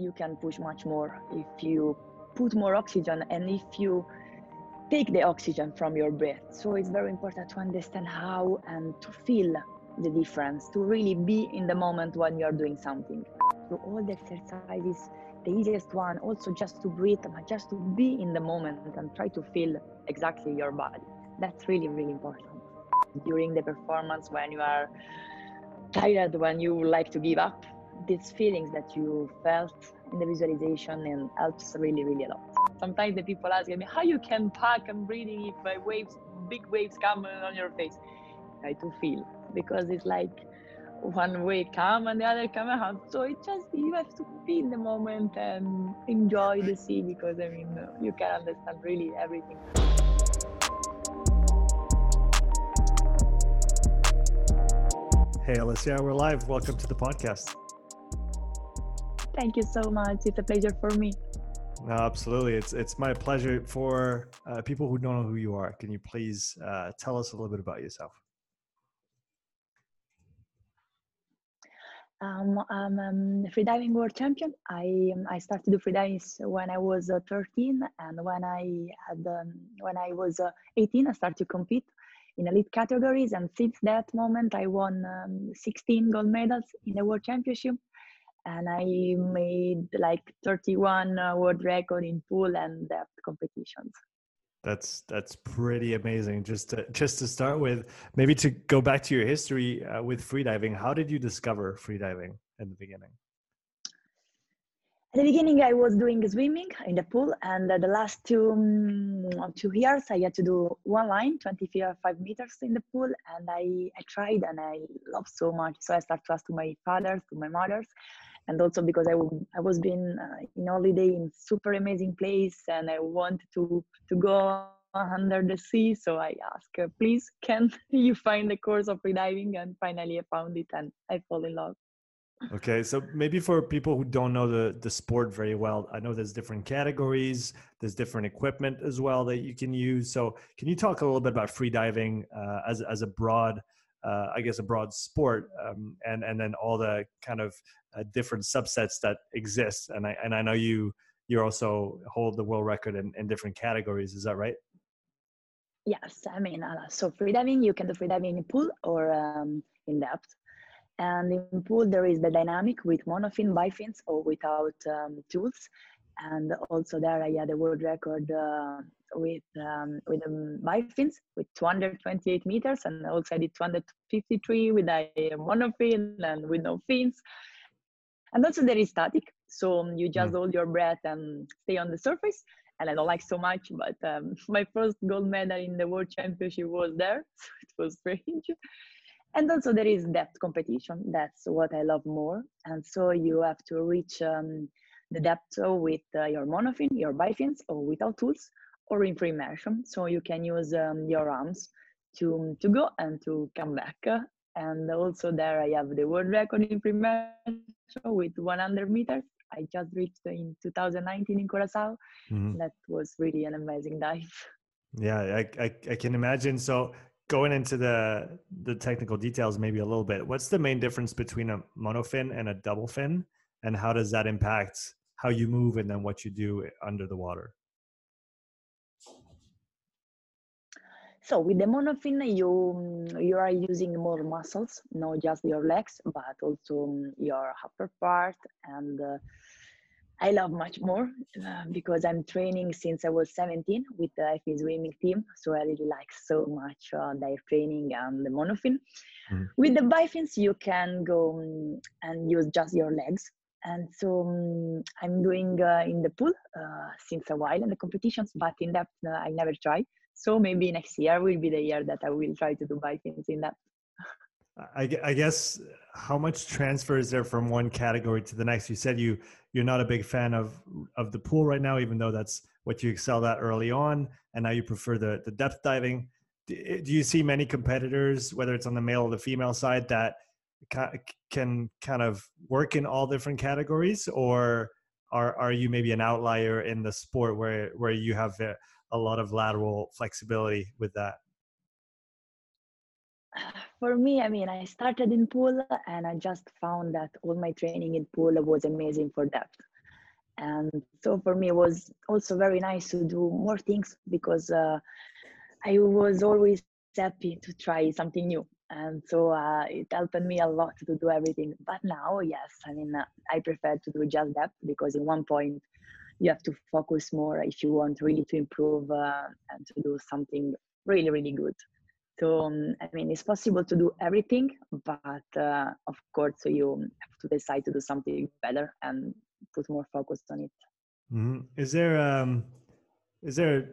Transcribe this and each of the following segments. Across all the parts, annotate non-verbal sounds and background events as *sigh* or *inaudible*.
you can push much more if you put more oxygen and if you take the oxygen from your breath. So it's very important to understand how and to feel the difference, to really be in the moment when you're doing something. So all the exercises, the easiest one, also just to breathe, but just to be in the moment and try to feel exactly your body. That's really, really important. During the performance, when you are tired, when you like to give up, these feelings that you felt in the visualization and helps really, really a lot. Sometimes the people ask me how you can pack and breathing if uh, waves, big waves come on your face. Try to feel because it's like one way come and the other come out. So it just you have to be in the moment and enjoy the sea because I mean you can understand really everything. Hey Alicia, we're live. Welcome to the podcast. Thank you so much. It's a pleasure for me. No, absolutely. It's it's my pleasure. For uh, people who don't know who you are, can you please uh, tell us a little bit about yourself? Um, I'm a freediving world champion. I I started to do freediving when I was uh, 13, and when I had um, when I was uh, 18, I started to compete in elite categories. And since that moment, I won um, 16 gold medals in the world championship and I made like 31 uh, world record in pool and depth competitions. That's that's pretty amazing. Just to, just to start with, maybe to go back to your history uh, with freediving. How did you discover freediving in the beginning? At the beginning, I was doing swimming in the pool, and uh, the last two um, two years, I had to do one line, 25 meters in the pool, and I, I tried and I loved so much. So I started to ask to my fathers, to my mothers, and also because I, I was been uh, in holiday in super amazing place and I wanted to to go under the sea. So I asked, uh, please, can *laughs* you find the course of freediving? And finally, I found it and I fall in love. Okay, so maybe for people who don't know the the sport very well, I know there's different categories, there's different equipment as well that you can use. So can you talk a little bit about freediving uh, as as a broad uh, I guess, a broad sport, um, and and then all the kind of uh, different subsets that exist. And I and I know you you also hold the world record in, in different categories. Is that right? Yes, I mean, uh, so freediving you can do freediving in pool or um, in depth. And in pool there is the dynamic with monofin, bifins, or without um, tools. And also there I had a world record uh, with um, with um, bifins with 228 meters, and also I did 253 with a monofin and with no fins. And also there is static, so um, you just mm. hold your breath and stay on the surface. And I don't like so much, but um, *laughs* my first gold medal in the world championship was there, *laughs* so it was strange. And also there is depth competition. That's what I love more. And so you have to reach um, the depth with uh, your monofin, your bifins, or without tools, or in free immersion. So you can use um, your arms to, to go and to come back. And also there I have the world record in free with 100 meters. I just reached in 2019 in Curacao. Mm-hmm. That was really an amazing dive. Yeah, I, I, I can imagine. So going into the the technical details maybe a little bit what's the main difference between a monofin and a double fin and how does that impact how you move and then what you do under the water So with the monofin, you you are using more muscles, not just your legs, but also your upper part. And uh, I love much more uh, because I'm training since I was 17 with the FE swimming team. So I really like so much uh, their training and the monofin. Mm. With the bifins, you can go um, and use just your legs. And so um, I'm doing uh, in the pool uh, since a while in the competitions, but in depth uh, I never tried. So maybe next year will be the year that I will try to do bifins in that. I, I guess how much transfer is there from one category to the next? You said you you're not a big fan of of the pool right now, even though that's what you excelled at early on, and now you prefer the the depth diving. Do, eh, do you see many competitors, whether it's on the male or the female side, that can kind of work in all different categories, or are are you maybe an outlier in the sport where where you have a lot of lateral flexibility with that? *sighs* For me, I mean, I started in pool and I just found that all my training in pool was amazing for depth. and so for me it was also very nice to do more things because uh, i was always happy to try something new and so uh, it helped me a lot to do everything but now yes i mean uh, i prefer to do just that because in one point you have to focus more if you want really to improve uh, and to do something really really good so um, i mean it's possible to do everything but uh, of course you have to decide to do something better and put more focus on it mm-hmm. is there um is there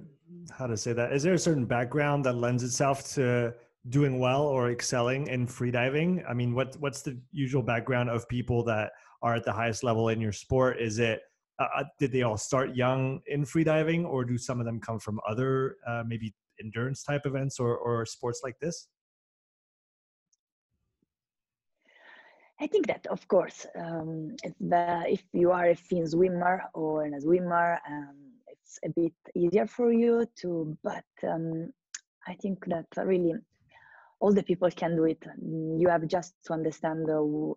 how to say that is there a certain background that lends itself to doing well or excelling in freediving? I mean, what what's the usual background of people that are at the highest level in your sport? Is it uh, uh did they all start young in freediving, or do some of them come from other uh, maybe endurance type events or or sports like this? I think that, of course, um, the, if you are a fin swimmer or a swimmer, um, it's a bit easier for you to. But um, I think that really all the people can do it. You have just to understand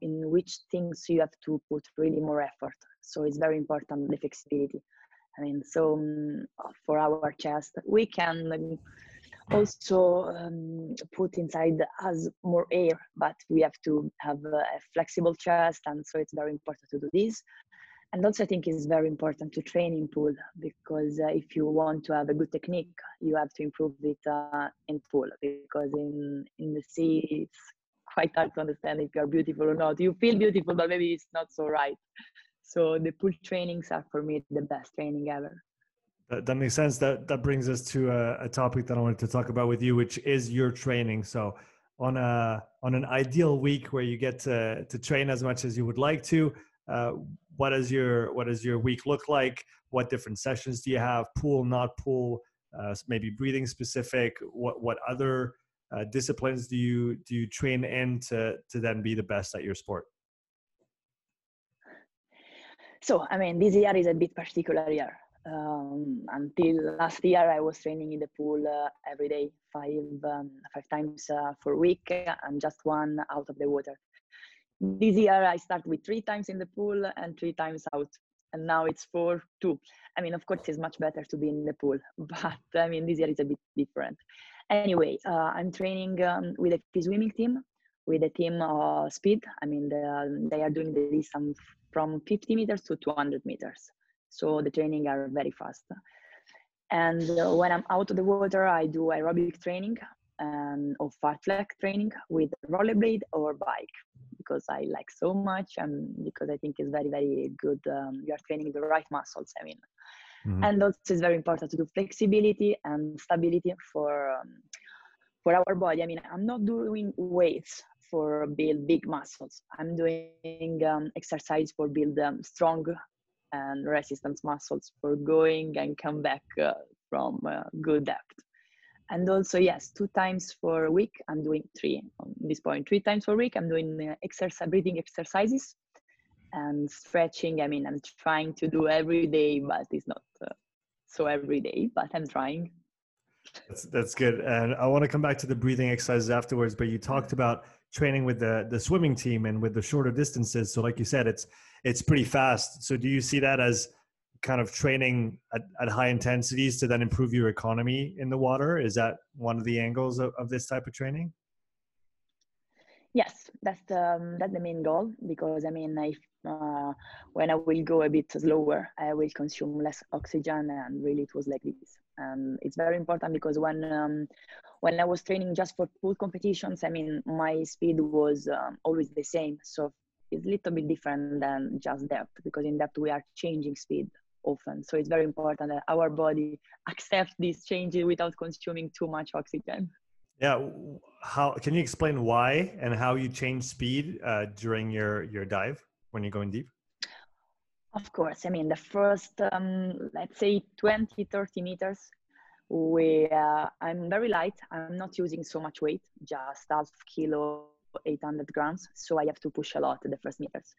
in which things you have to put really more effort. So it's very important the flexibility. I mean, so um, for our chest, we can um, also um, put inside us more air, but we have to have a flexible chest, and so it's very important to do this. And also i think it's very important to train in pool because uh, if you want to have a good technique you have to improve it uh, in pool because in in the sea it's quite hard to understand if you're beautiful or not. You feel beautiful but maybe it's not so right so the pool trainings are for me the best training ever that, that makes sense that that brings us to a, a topic that i wanted to talk about with you which is your training so on a on an ideal week where you get to to train as much as you would like to uh, what does your what does your week look like? What different sessions do you have? Pool, not pool, uh, maybe breathing specific. What what other uh, disciplines do you do you train in to to then be the best at your sport? So I mean, this year is a bit particular year. Um, until last year, I was training in the pool uh, every day, five um, five times uh, for a week, and just one out of the water this year I start with three times in the pool and three times out. And now it's four, two. I mean, of course, it's much better to be in the pool, *laughs* but I mean, this year is a bit different. Anyway, uh, I'm training um, with a swimming team, with a team uh, speed. I mean, the, they are doing the distance from 50 meters to 200 meters. So the training are very fast. And uh, when I'm out of the water, I do aerobic training um, or fartlek training with rollerblade or bike because I like so much and because I think it's very, very good. Um, you are training the right muscles, I mean. Mm-hmm. And also it's very important to do flexibility and stability for um, for our body. I mean, I'm not doing weights for build big muscles. I'm doing um, exercise for build um, strong and resistance muscles for going and come back uh, from uh, good depth. And also yes two times for a week i'm doing three on this point three times for week i'm doing uh, exercise breathing exercises and stretching i mean i'm trying to do every day but it's not uh, so every day but i'm trying. That's that's good. And i want to come back to the breathing exercises afterwards but you talked about training with the the swimming team and with the shorter distances so like you said it's it's pretty fast so do you see that as kind of training at, at high intensities to then improve your economy in the water? Is that one of the angles of, of this type of training? Yes, that's the, um, that's the main goal because I mean, if uh, when I will go a bit slower, I will consume less oxygen, and really it was like this. And it's very important because when um, when I was training just for pool competitions, I mean, my speed was um, always the same. So it's a little bit different than just depth because in depth we are changing speed often. So it's very important that our body *laughs* accepts these changes without consuming too much oxygen. Yeah, how can you explain why and how you change speed uh, during your your dive when you're going deep? Of course, I mean the first um, let's say 20 30 meters uh, I'm very light. I'm not using so much weight, just half kilo 800 grams. So I have to push a lot the first meters.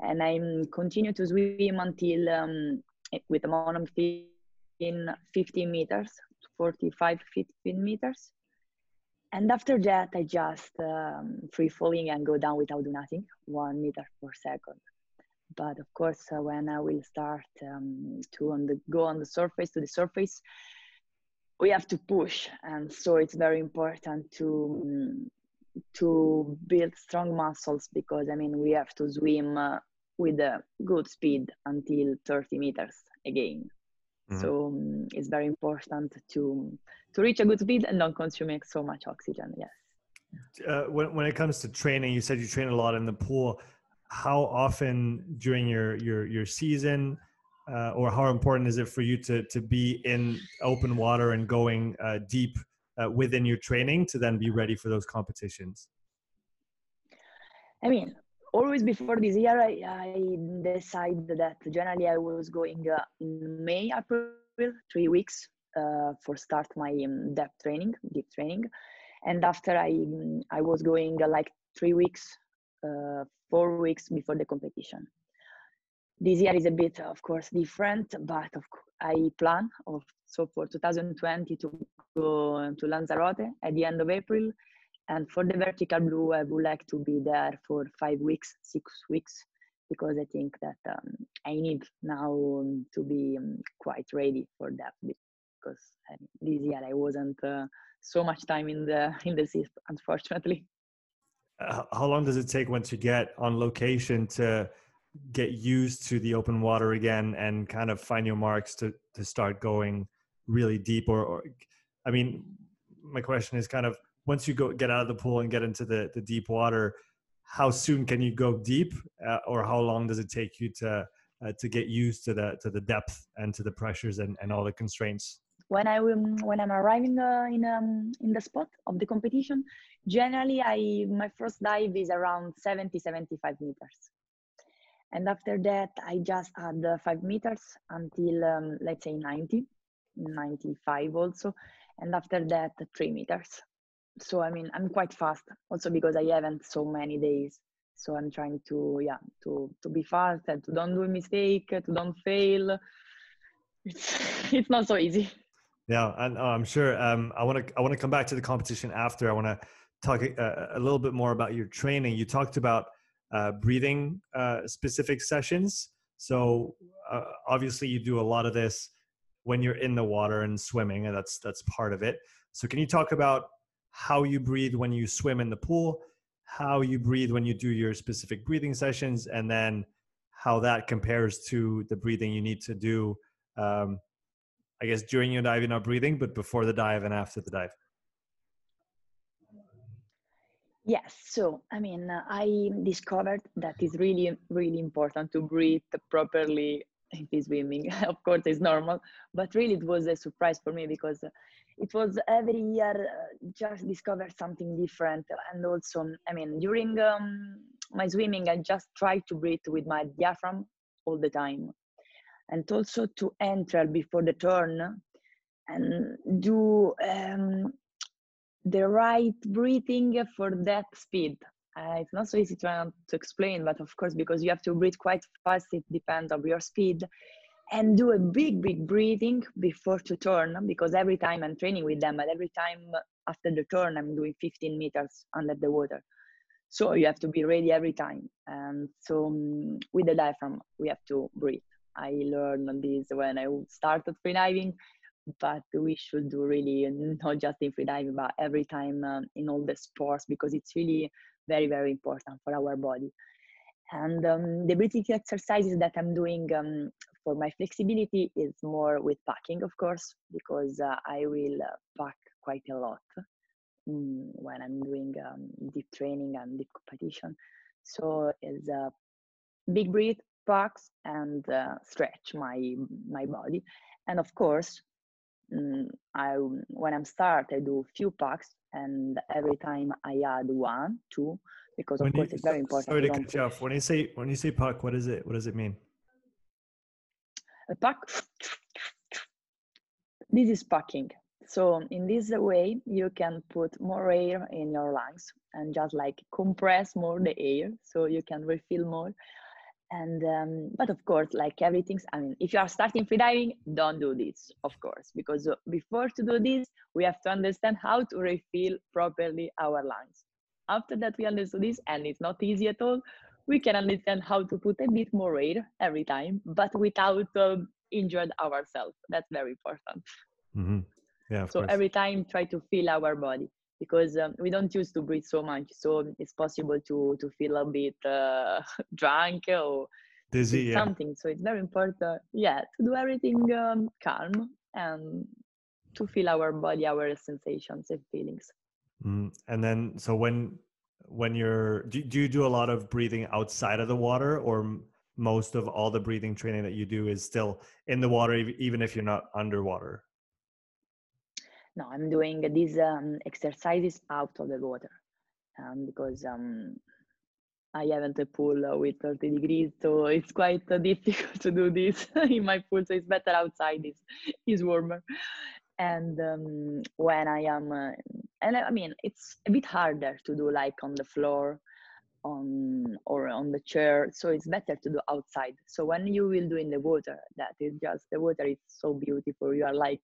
And I continue to swim until um, with a in 15 meters, 45, 15 meters. And after that, I just um, free falling and go down without do nothing, one meter per second. but of course uh, when i will start um, to on the go on the surface to the surface we have to push and so it's very important to um, to build strong muscles because i mean we have to swim uh, with a good speed until 30 meters again. Mm-hmm. so um, it's very important to to reach a good speed and not consuming so much oxygen yes. Uh, when, when it comes to training you said you train a lot in the pool. How often during your your your season uh, or how important is it for you to to be in open water and going uh, deep uh, within your training to then be ready for those competitions i mean always before this year i, I decided that generally i was going uh, in may april three weeks uh, for start my um, depth training deep training and after i i was going uh, like three weeks four weeks before the competition. This year is a bit, of course, different, but of I plan of so for 2020 to go to Lanzarote at the end of April, and for the vertical blue, I would like to be there for five weeks, six weeks, because I think that um, I need now um, to be um, quite ready for that because uh, this year I wasn't uh, so much time in the *laughs* in the sea, unfortunately. How long does it take once you get on location to get used to the open water again and kind of find your marks to to start going really deep or, or i mean my question is kind of once you go get out of the pool and get into the the deep water how soon can you go deep uh, or how long does it take you to uh, to get used to the to the depth and to the pressures and, and all the constraints? When I when I'm arriving uh, in um, in the spot of the competition, generally I my first dive is around 70 75 meters, and after that I just add uh, five meters until um, let's say 90, 95 also, and after that three meters. So I mean I'm quite fast also because I haven't so many days. So I'm trying to yeah to to be fast and to don't do a mistake, to don't fail. It's *laughs* it's not so easy. Yeah, and I'm sure. Um, I want to I want to come back to the competition after. I want to talk a, uh, a, little bit more about your training. You talked about uh, breathing uh, specific sessions. So uh, obviously, you do a lot of this when you're in the water and swimming, and that's that's part of it. So can you talk about how you breathe when you swim in the pool, how you breathe when you do your specific breathing sessions, and then how that compares to the breathing you need to do um, I guess during your dive you're not breathing, but before the dive and after the dive. Yes, so I mean, uh, I discovered that it's really, really important to breathe properly in swimming. *laughs* of course, it's normal, but really it was a surprise for me because it was every year uh, just discover something different. And also, I mean, during um, my swimming, I just try to breathe with my diaphragm all the time and also to enter before the turn and do um, the right breathing for that speed. Uh, it's not so easy to, to explain, but of course, because you have to breathe quite fast, it depends on your speed. And do a big, big breathing before to turn, because every time I'm training with them, but every time after the turn, I'm doing 15 meters under the water. So you have to be ready every time. And so um, with the diaphragm, we have to breathe. I learned this when I started freediving, but we should do really not just in freediving, but every time um, in all the sports because it's really very, very important for our body. And um, the breathing exercises that I'm doing um, for my flexibility is more with packing, of course, because uh, I will uh, pack quite a lot mm, when I'm doing um, deep training and deep competition. So it's a big breath, packs and uh, stretch my my body and of course Mm, i when i'm start i do few packs and every time i add one two because of when course you, it's very important sorry to cut you off. When you say when you say puck what is it? What does it mean? A puck this is packing. So in this way you can put more air in your lungs and just like compress more the air so you can refill more and um, but of course like everything's i mean if you are starting freediving don't do this of course because uh, before to do this we have to understand how to refill properly our lungs after that we understood this and it's not easy at all we can understand how to put a bit more air every time, but without um, injured ourselves. That's very important. Mm-hmm. Yeah. so course. every time try to feel our body because um, we don't used to breathe so much, so it's possible to to feel a bit uh, *laughs* drunk or dizzy. Yeah. something. So it's very important, yeah, to do everything um, calm and to feel our body, our sensations and feelings. Mm. And then, so when when you're do, do you do a lot of breathing outside of the water, or most of all the breathing training that you do is still in the water, even if you're not underwater? No, I'm doing these um, exercises out of the water um, because um, I haven't a pool with 30 degrees, so it's quite *laughs* difficult to do this *laughs* in my pool. So it's better outside. It's, it's warmer. And um, when I am, uh, and I mean, it's a bit harder to do like on the floor, on or on the chair. So it's better to do outside. So when you will do in the water, that is just the water is so beautiful. You are like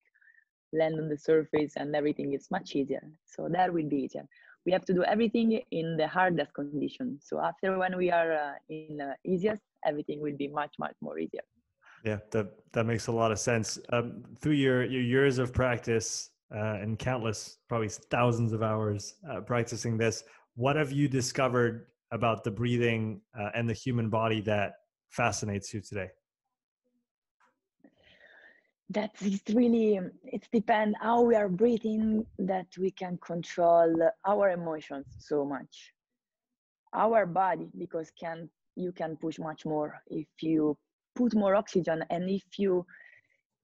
land on the surface, and everything is much easier. So that will be easier we have to do everything in the hardest condition. So after when we are uh, in uh, easiest, everything will be much much more easier. Yeah, that that makes a lot of sense. Um, through your your years of practice uh, and countless, probably thousands of hours uh, practicing this, what have you discovered about the breathing uh, and the human body that fascinates you today? That is really it depends how we are breathing that we can control our emotions so much. Our body because can you can push much more if you put more oxygen and if you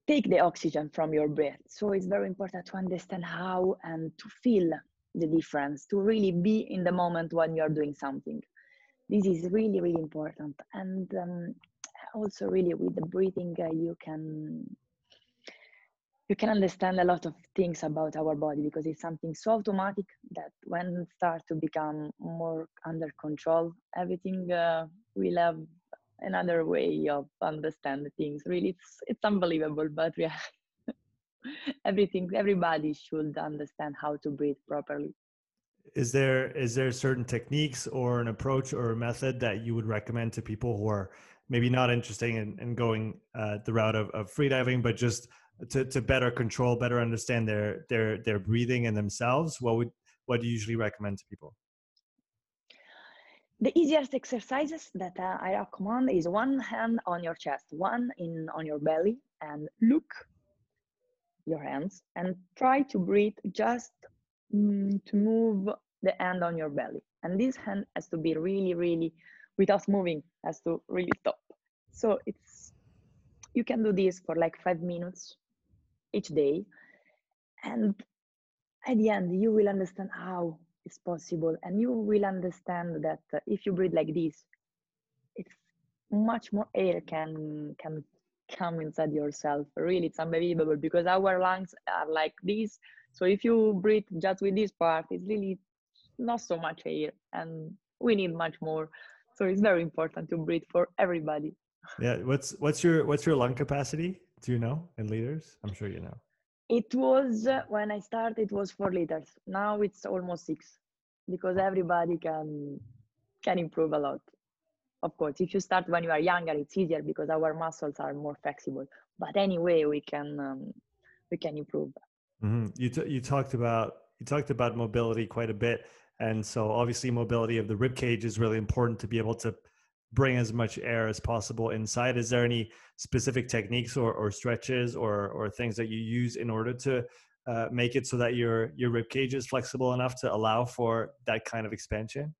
take the oxygen from your breath. So it's very important to understand how and to feel the difference to really be in the moment when you are doing something. This is really really important. And um, also really with the breathing uh, you can you can understand a lot of things about our body because it's something so automatic that when it starts to become more under control everything uh, will have another way of understanding things. Really it's it's unbelievable but yeah. *laughs* Everything everybody should understand how to breathe properly. Is there is there certain techniques or an approach or a method that you would recommend to people who are maybe not interested in, in going uh, the route of, of freediving but just to, to better control, better understand their their their breathing and themselves, what would what do you usually recommend to people? The easiest exercises that uh, I recommend is one hand on your chest, one in on your belly, and look your hands and try to breathe just mm, to move the hand on your belly. And this hand has to be really, really without moving, has to really stop. So it's you can do this for like five minutes each day. And at the end you will understand how it's possible. And you will understand that uh, if you breathe like this it's much more air can can come inside yourself. Really it's unbelievable because our lungs are like this. So if you breathe just with this part it's really not so much air and we need much more. So it's very important to breathe for everybody. Yeah what's what's your what's your lung capacity do you know in liters? I'm sure you know. It was uh, when I started. It was four liters. Now it's almost six, because everybody can can improve a lot. Of course, if you start when you are younger, it's easier because our muscles are more flexible. But anyway, we can um, we can improve. Mm-hmm. You t- you talked about you talked about mobility quite a bit, and so obviously mobility of the rib cage is really important to be able to bring as much air as possible inside. Is there any specific techniques or, or stretches or, or things that you use in order to uh, make it so that your your rib cage is flexible enough to allow for that kind of expansion?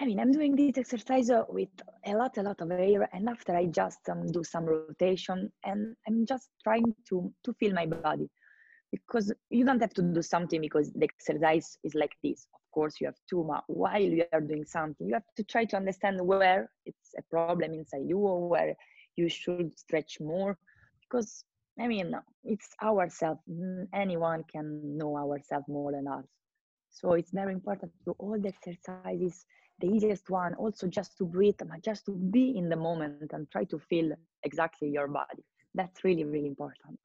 I mean, I'm doing this exercise uh, with a lot, a lot of air, and after I just um, do some rotation, and I'm just trying to to feel my body, because you don't have to do something because the exercise is like this. Of course you have to while you are doing something. You have to try to understand where it's a problem inside you or where you should stretch more. Because i mean it's ourselves anyone can know ourselves more than us. So it's very important to all the exercises the easiest one also just to breathe just to be in the moment and try to feel exactly your body. That's really really important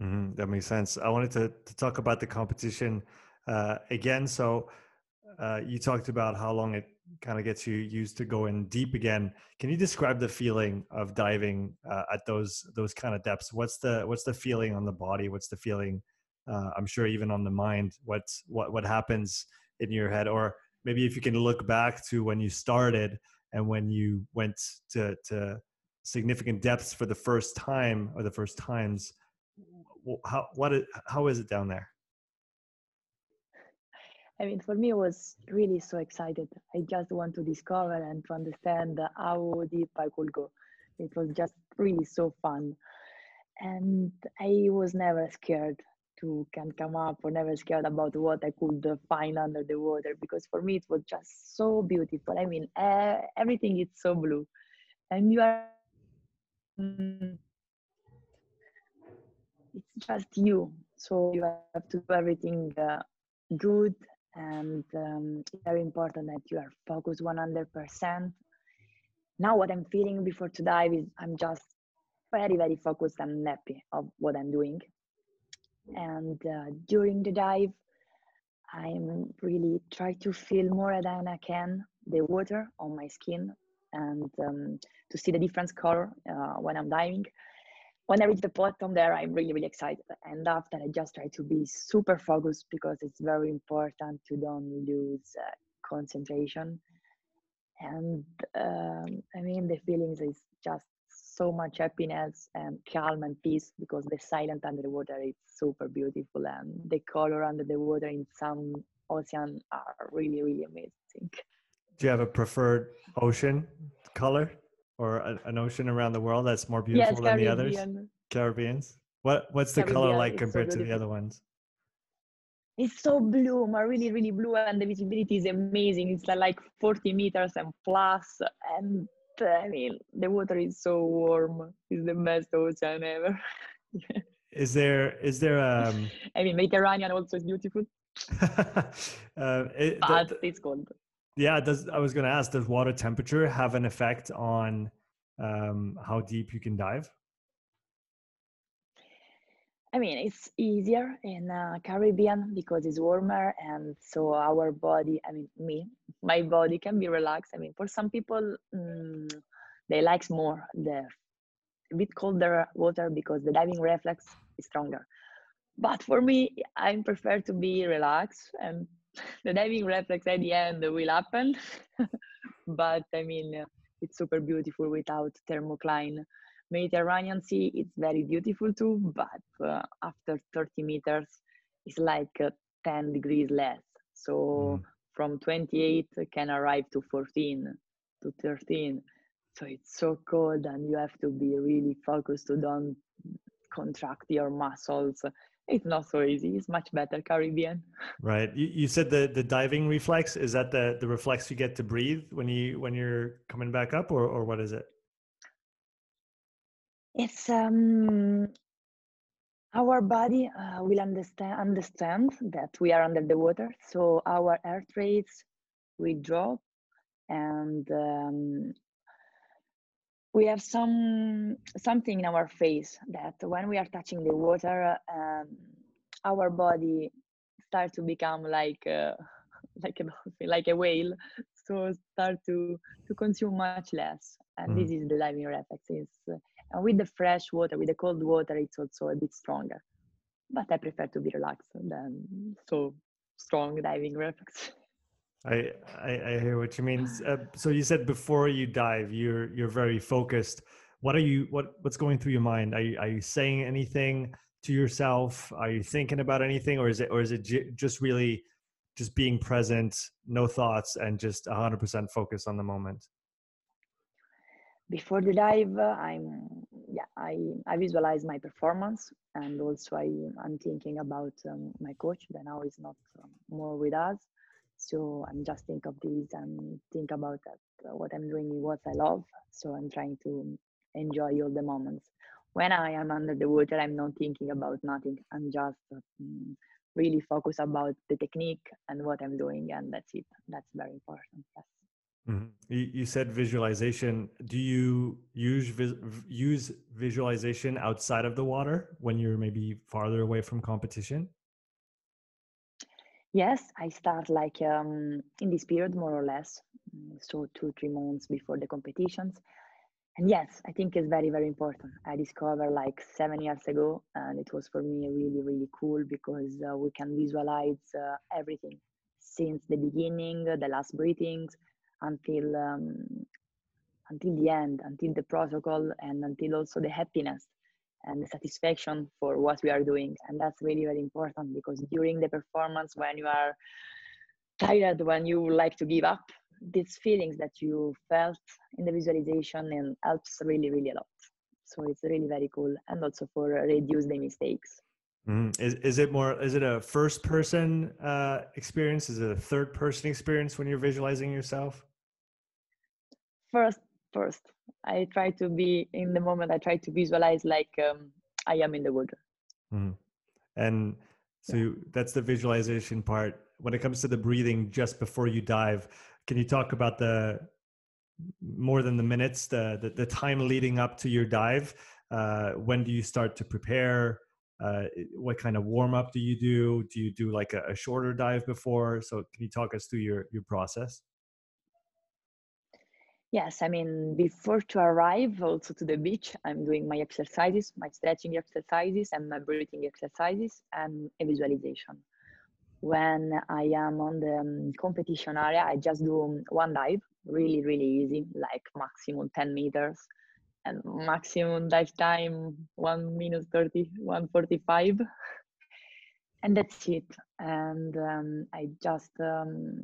mm-hmm. that makes sense i wanted to, to talk about the competition uh, again so uh, you talked about how long it kind of gets you used to going deep again. Can you describe the feeling of diving uh, at those those kind of depths? What's the what's the feeling on the body? What's the feeling? Uh, I'm sure even on the mind. What's what what happens in your head? Or maybe if you can look back to when you started and when you went to to significant depths for the first time or the first times. How what how is it down there? I mean, for me, it was really so excited. I just want to discover and to understand how deep I could go. It was just really so fun. And I was never scared to can come up or never scared about what I could find under the water because for me it was just so beautiful. I mean, everything is so blue, and you are. It's just you, so you have to do everything uh, good and um, it's very important that you are focused 100%. Now, what I'm feeling before to dive is I'm just very, very focused and happy of what I'm doing. And uh, during the dive, I'm really try to feel more than I can the water on my skin and um, to see the different color uh, when I'm diving when I reach the bottom there, I'm really, really excited. And after, I just try to be super focused because it's very important to don't lose uh, concentration. And um, I mean, the feelings is just so much happiness and calm and peace because the silent under the water is super beautiful and the color under the water in some ocean are really, really amazing. Do you have a preferred ocean color? Or a, an ocean around the world that's more beautiful yes, than the others? Caribbeans. What what's the Caribbean, color like compared so to the other ones? It's so blue, really, really blue, and the visibility is amazing. It's like 40 meters and plus, and I mean the water is so warm. It's the best ocean ever. *laughs* is there is there um? I mean, Mediterranean also is beautiful. *laughs* uh, it, but the, it's cold. Yeah, does I was going to ask, does water temperature have an effect on um, how deep you can dive? I mean, it's easier in uh, Caribbean because it's warmer, and so our body, I mean, me, my body can be relaxed. I mean, for some people, mm, they likes more the a bit colder water because the diving reflex is stronger. But for me, I prefer to be relaxed and the diving reflex at the end will happen *laughs* but i mean it's super beautiful without thermocline. Mediterranean sea it's very beautiful too but uh, after 30 meters it's like uh, 10 degrees less. So mm. from 28 can arrive to 14 to 13 so it's so cold and you have to be really focused to don't contract your muscles it's not so easy. It's much better Caribbean. Right. You, you said the the diving reflex is that the the reflex you get to breathe when you when you're coming back up, or or what is it? It's um our body uh, will understand understand that we are under the water, so our heart rates will drop, and um, we have some something in our face that when we are touching the water um, our body starts to become like uh, *laughs* like a *laughs* like a whale so start to to consume much less. And mm. this is the diving reflex is uh, and with the fresh water with the cold water it's also a bit stronger. But i prefer to be relaxed than so strong diving *laughs* reflex I, I, I hear what you mean. Uh, so you said before you dive, you're you're very focused. What are you what what's going through your mind? Are you, are you saying anything to yourself? Are you thinking about anything, or is it or is it j- just really just being present, no thoughts, and just hundred percent focus on the moment? Before the dive, I'm yeah I I visualize my performance, and also I I'm thinking about um, my coach that now is not um, more with us so i'm just think of this and think about that uh, what i'm doing is what i love. So i'm trying to enjoy all the moments. When i am under the water i'm not thinking about nothing. I'm just um, really focused about the technique and what i'm doing and that's it. That's very important yes. Mm-hmm. you, you, said visualization. Do you use use visualization outside of the water when you're maybe farther away from competition Yes, I start like um, in this period more or less, mm, so two three months before the competitions. And yes, I think it's very very important. I discovered like seven years ago, and it was for me really really cool because uh, we can visualize uh, everything since the beginning, the last breathings, until um, until the end, until the protocol, and until also the happiness and the satisfaction for what we are doing. And that's really, very important because during the performance, when you are tired, when you like to give up, these feelings that you felt in the visualization and helps really, really a lot. So it's really very cool and also for reduce the mistakes. Mm-hmm. Is, is it more, is it a first person uh, experience? Is it a third person experience when you're visualizing yourself? First, first I try to be in the moment. I try to visualize like um, I am in the water. Mm. And so yeah. that's the visualization part. When it comes to the breathing just before you dive, can you talk about the more than the minutes, the the, the time leading up to your dive? Uh, when do you start to prepare? Uh, what kind of warm up do you do? Do you do like a, a shorter dive before? So can you talk us through your your process? Yes, I mean, before to arrive also to the beach, I'm doing my exercises, my stretching exercises and my breathing exercises and a visualization. When I am on the um, competition area, I just do one dive, really, really easy, like maximum 10 meters and maximum dive time, one minute 30, 145. *laughs* and that's it. And um, I just um,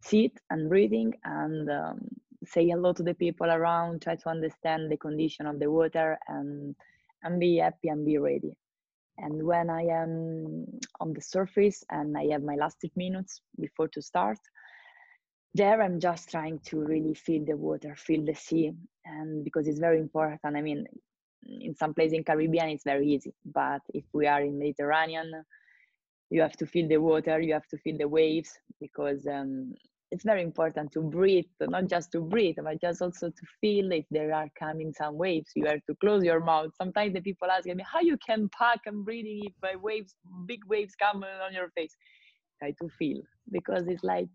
sit and breathing and um, say hello to the people around, try to understand the condition of the water and and be happy and be ready. And when I am on the surface and I have my last minutes before to start, there I'm just trying to really feel the water, feel the sea, and because it's very important. I mean, in some places in Caribbean it's very easy, but if we are in Mediterranean, you have to feel the water, you have to feel the waves because um, it's very important to breathe, not just to breathe, but just also to feel if there are coming some waves. You have to close your mouth. Sometimes the people ask me how you can pack and breathing if by waves, big waves come on your face. Try to feel because it's like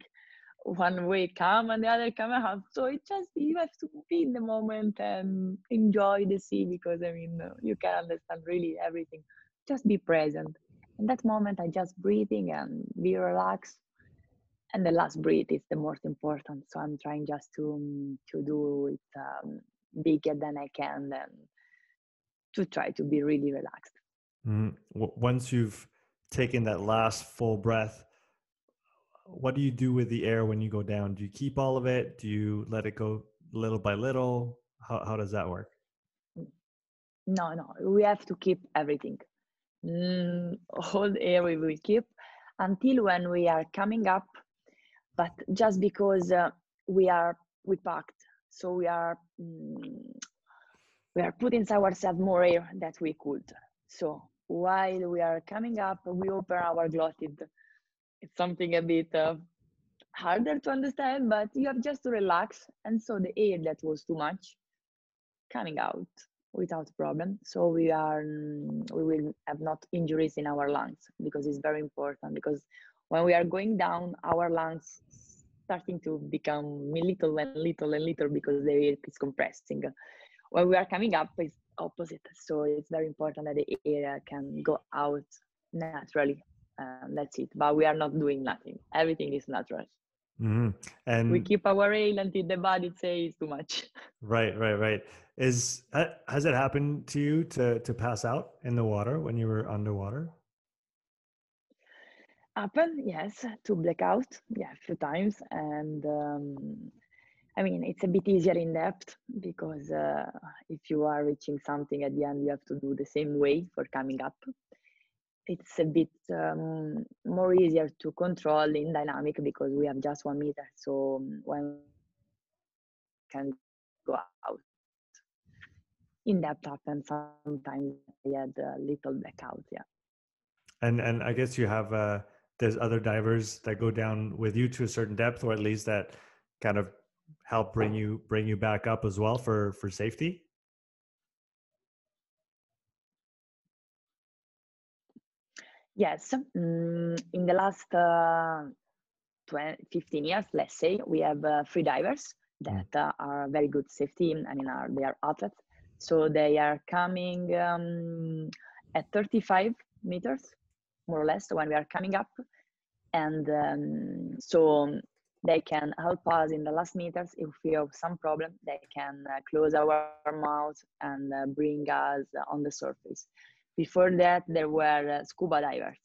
one way come and the other come out. So it just you have to be in the moment and enjoy the sea because I mean you can understand really everything. Just be present. In that moment, I just breathing and be relaxed and the last breath is the most important so i'm trying just to um, to do it um, bigger than i can and to try to be really relaxed. Mm-hmm. once you've taken that last full breath what do you do with the air when you go down? Do you keep all of it? Do you let it go little by little? How, how does that work? No no we have to keep everything. Mm, *laughs* all the air we will keep until when we are coming up but just because uh, we are we packed so we are mm, we are putting ourselves more air that we could. So while we are coming up we open our glottis it's something a bit uh, harder to understand but you have just to relax. And so the air that was too much coming out without problem. So we are mm, we will have not injuries in our lungs because it's very important because when we are going down our lungs starting to become little and little and little because the air is compressing. When we are coming up, it's opposite. So it's very important that the air can go out naturally. Um, that's it. But we are not doing nothing. Everything is natural. Mm-hmm. And we keep our air until the body says too much. *laughs* Right, right, right. Is has it happened to you to to pass out in the water when you were underwater? Happen yes to blackout yeah a few times. And um, i mean it's a bit easier in depth because uh, if you are reaching something at the end you have to do the same way for coming up. It's a bit um, more easier to control in dynamic because we have just one meter. So um, when can go out. In depth happens sometimes i had a little blackout yeah. And and i guess you have uh there's other divers that go down with you to a certain depth or at least that kind of help bring you bring you back up as well for for safety Yes, mm, in the last uh, 20, 15 years, let's say, we have uh, free divers that uh, are very good safety. I mean, are, they are athletes. So they are coming um, at 35 meters, more or less, when we are coming up. And um, so they can help us in the last meters if we have some problem. They can uh, close our mouth and uh, bring us on the surface. Before that there were uh, scuba divers.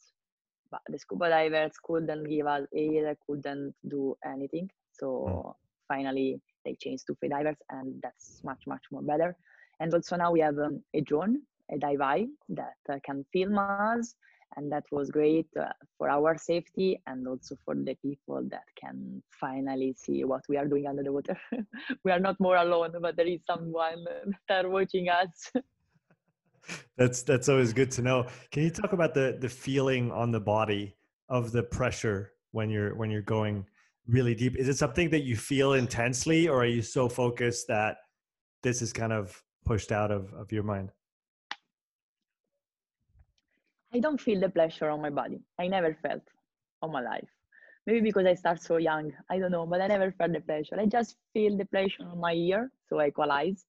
But the scuba divers couldn't give us air couldn't do anything. So mm. finally they changed to free divers and that's much much more better. And also now we have um, a drone a Diveye that uh, can film us and that was great uh, for our safety and also for the people that can finally see what we are doing under the water. *laughs* We are not more alone but there is someone that are watching us. *laughs* That's that's always good to know. Can you talk about the the feeling on the body of the pressure when you're when you're going really deep? Is it something that you feel intensely or are you so focused that this is kind of pushed out of of your mind I don't feel the pleasure on my body. I never felt on my life. Maybe because I start so young. I don't know, but I never felt the pleasure. I just feel the pleasure on my ear, so I equalize.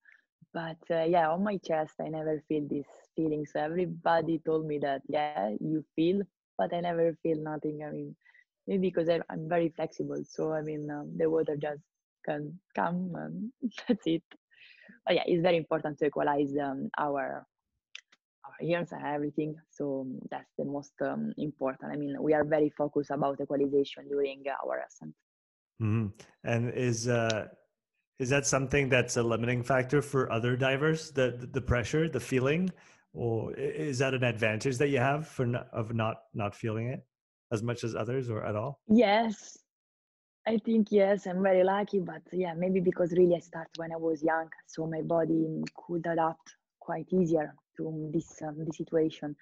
But uh, yeah, on my chest, I never feel this feeling. So everybody told me that, yeah, you feel, but I never feel nothing. I mean, maybe because I, am very flexible. So I mean, um, the water just can come and *laughs* that's it. But yeah, it's very important to equalize um, our and everything. So um, that's the most um, important. I mean, we are very focused about equalization during our ascent. Mm-hmm. And is uh, is that something that's a limiting factor for other divers? The the pressure, the feeling, or is that an advantage that you have for not, of not not feeling it as much as others, or at all? Yes, I think yes, I'm very lucky, but yeah, maybe because really I started when I was young, so my body could adapt quite easier to this um, this situation.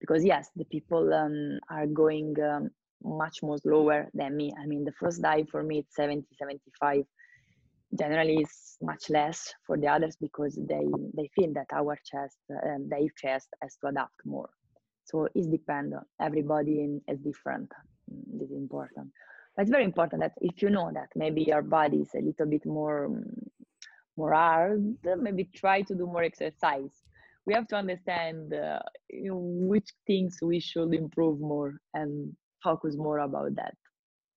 Because yes the people um, are going um, much more slower than me. I mean the first dive for me it's 70 75 generally it's much less for the others because they they feel that our chest um, their chest has to adapt more. So it's dependent everybody is different. Mm, this is important. But it's very important that if you know that maybe your body is a little bit more more hard maybe try to do more exercise we have to understand uh, you know, which things we should improve more and focus more about that.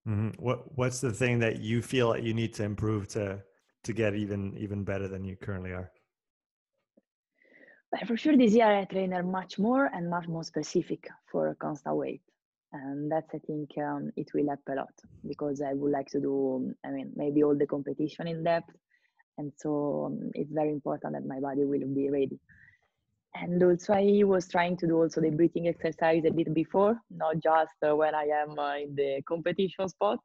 Mm-hmm. What What's the thing that you feel like you need to improve to to get even even better than you currently are? But for sure, this year I train much more and much more specific for constant weight, and that's I think um, it will help a lot because I would like to do. I mean, maybe all the competition in depth, and so um, it's very important that my body will be ready and also i was trying to do also the breathing exercise a bit before not just uh, when i am uh, in the competition spot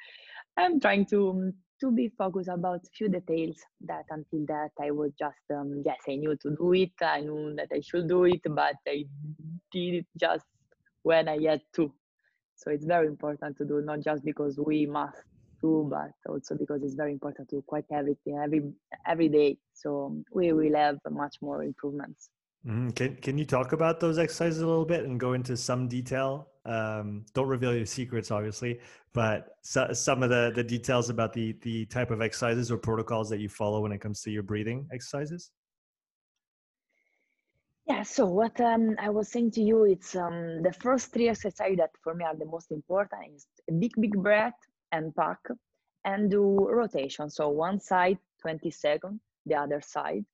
*laughs* i'm trying to um, to be focused about few details that until that i was just um, yes i knew to do it i knew that i should do it but i did it just when i had to. So it's very important to do not just because we must do but also because it's very important to quite everything every every day. So we will have much more improvements Mm-hmm. Can Can you talk about those exercises a little bit and go into some detail? Um, don't reveal your secrets, obviously, but so, some of the the details about the the type of exercises or protocols that you follow when it comes to your breathing exercises. Yeah. So what um, I was saying to you, it's um, the first three exercises that for me are the most important is big big breath and pack and do rotation. So one side 20 seconds, the other side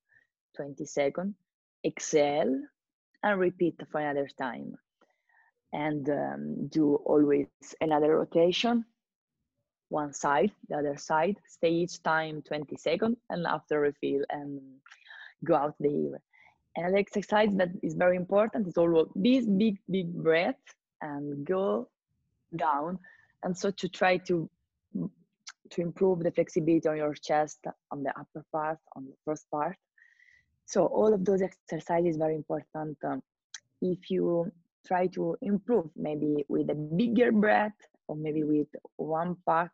20 seconds exhale and repeat for another time. And um, do always another rotation. One side the other side stay each time 20 seconds and after refill and go out the ear and the exercise that is very important is always this big big breath and go down. And so to try to to improve the flexibility on your chest on the upper part on the first part so all of those exercises very important. Um, if you try to improve, maybe with a bigger breath or maybe with one pack,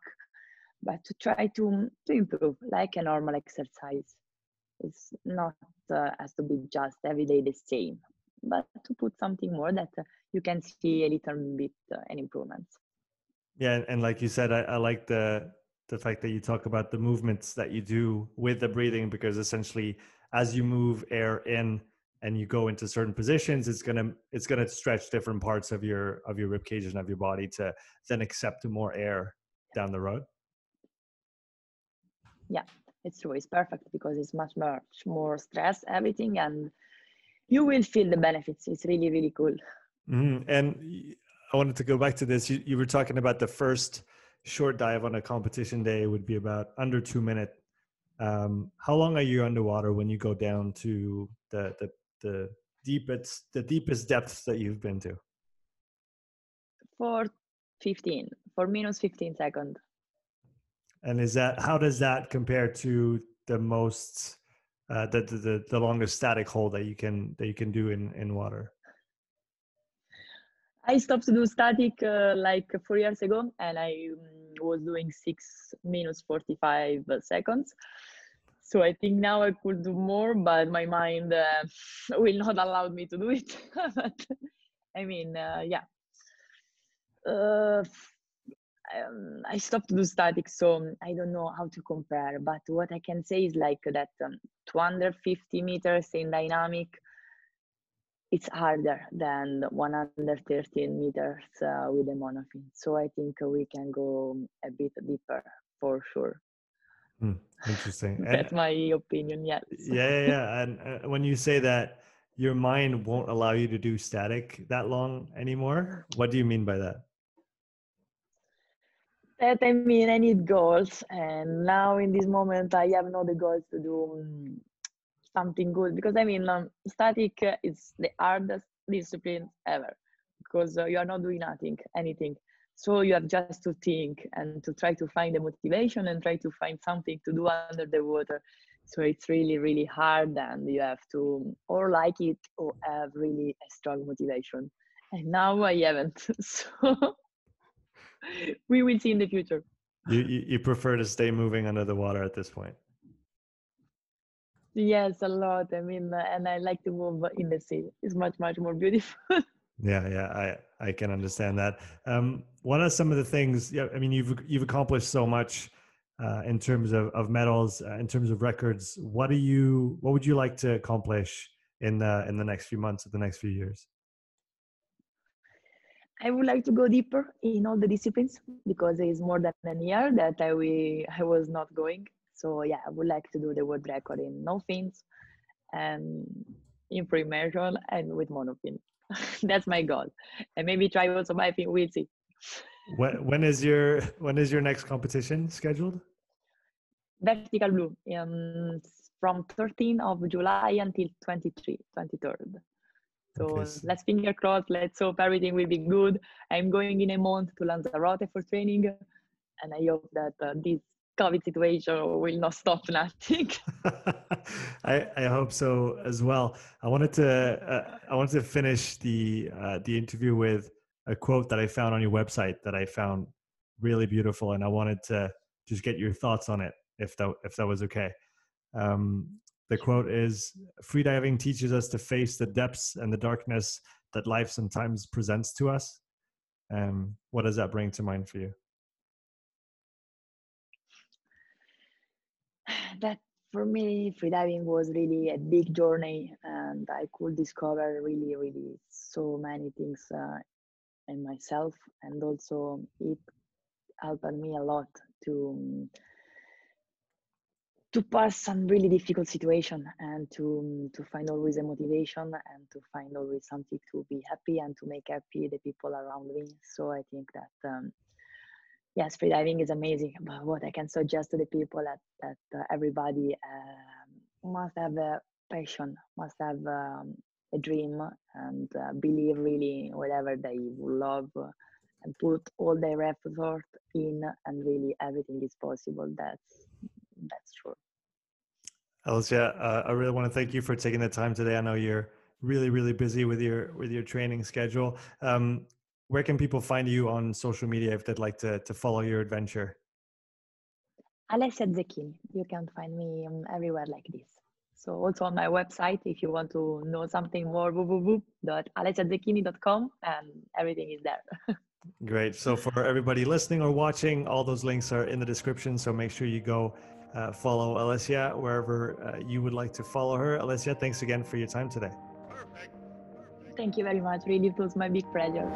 but to try to, to improve like a normal exercise. It's not uh, has to be just every day the same. but to put something more that uh, you can see a little bit uh, an improvement. Yeah, and like you said, I, I like the the fact that you talk about the movements that you do with the breathing because essentially as you move air in and you go into certain positions it's going to it's going to stretch different parts of your of your rib cage and of your body to then accept more air down the road yeah it's true it's perfect because it's much much more stress everything and you will feel the benefits it's really really cool mm-hmm. and i wanted to go back to this you, you were talking about the first short dive on a competition day would be about under two minute um, how long are you underwater when you go down to the, the the deepest the deepest depths that you've been to? For 15 for minus 15 seconds. And is that how does that compare to the most uh, the, the the longest static hold that you can that you can do in in water I stopped to do static uh, like four years ago, and I um, was doing six minutes minus 45 seconds. So I think now I could do more, but my mind uh, *laughs* will not allow me to do it. *laughs* but I mean, uh, yeah. Uh, um, I stopped to do static, so I don't know how to compare. But what I can say is like that um, 250 meters in dynamic it's harder than 113 meters uh, with a monofin. So I think we can go a bit deeper for sure. Hmm, interesting. *laughs* That's and, my opinion. Yes. Yeah, yeah, yeah. And uh, when you say that your mind won't allow you to do static that long anymore, what do you mean by that? That I mean, I need goals, and now in this moment, I have no the goals to do um, something good because I mean, um, static is the hardest discipline ever because uh, you are not doing nothing, anything. So you have just to think and to try to find the motivation and try to find something to do under the water. So it's really, really hard, and you have to or like it or have really a strong motivation. And now I haven't, *laughs* so we will see in the future. You, you you prefer to stay moving under the water at this point? Yes, a lot. I mean, uh, and I like to move in the sea. It's much, much more beautiful. *laughs* yeah, yeah, I I can understand that. Um, what are some of the things? Yeah, I mean, you've you've accomplished so much uh, in terms of of medals, uh, in terms of records. What do you? What would you like to accomplish in the in the next few months, or the next few years? I would like to go deeper in all the disciplines because it is more than a year that I we I was not going so yeah, I would like to do the world record in no fins and in free immersion and with monofin. *laughs* That's my goal. And maybe try also bifin, we'll see. When, when is your when is your next competition scheduled? Vertical blue um, from 13th of July until 23, 23rd. So okay. let's finger crossed. Let's hope everything will be good. I'm going in a month to Lanzarote for training, and I hope that uh, this COVID situation will not stop *laughs* nothing. *laughs* I, I hope so as well. I wanted to uh, I wanted to finish the uh, the interview with a quote that I found on your website that I found really beautiful, and I wanted to just get your thoughts on it, if that if that was okay. Um, the quote is: "Freediving teaches us to face the depths and the darkness that life sometimes presents to us." Um, what does that bring to mind for you? That for me, freediving was really a big journey, and I could discover really, really so many things uh, in myself, and also it helped me a lot to to pass some really difficult situation and to to find always a motivation and to find always something to be happy and to make happy the people around me. So I think that um, yes, freediving is amazing. *laughs* But what I can suggest to the people that that uh, everybody um, must have a passion, must have um, a dream, and uh, believe really whatever they love, uh, and put all their effort in, and really everything is possible. That's that's true. Alessia, uh, I really want to thank you for taking the time today. I know you're really really busy with your with your training schedule. Um, where can people find you on social media if they'd like to, to follow your adventure? Alessia Zecchini. You can find me um, everywhere like this. So also on my website, if you want to know something more, www.alessiazecchini.com and everything is there. *laughs* Great. So for everybody listening or watching, all those links are in the description. So make sure you go uh, follow Alessia wherever uh, you would like to follow her. Alessia, thanks again for your time today. Thank you very much. Really, it was my big pleasure.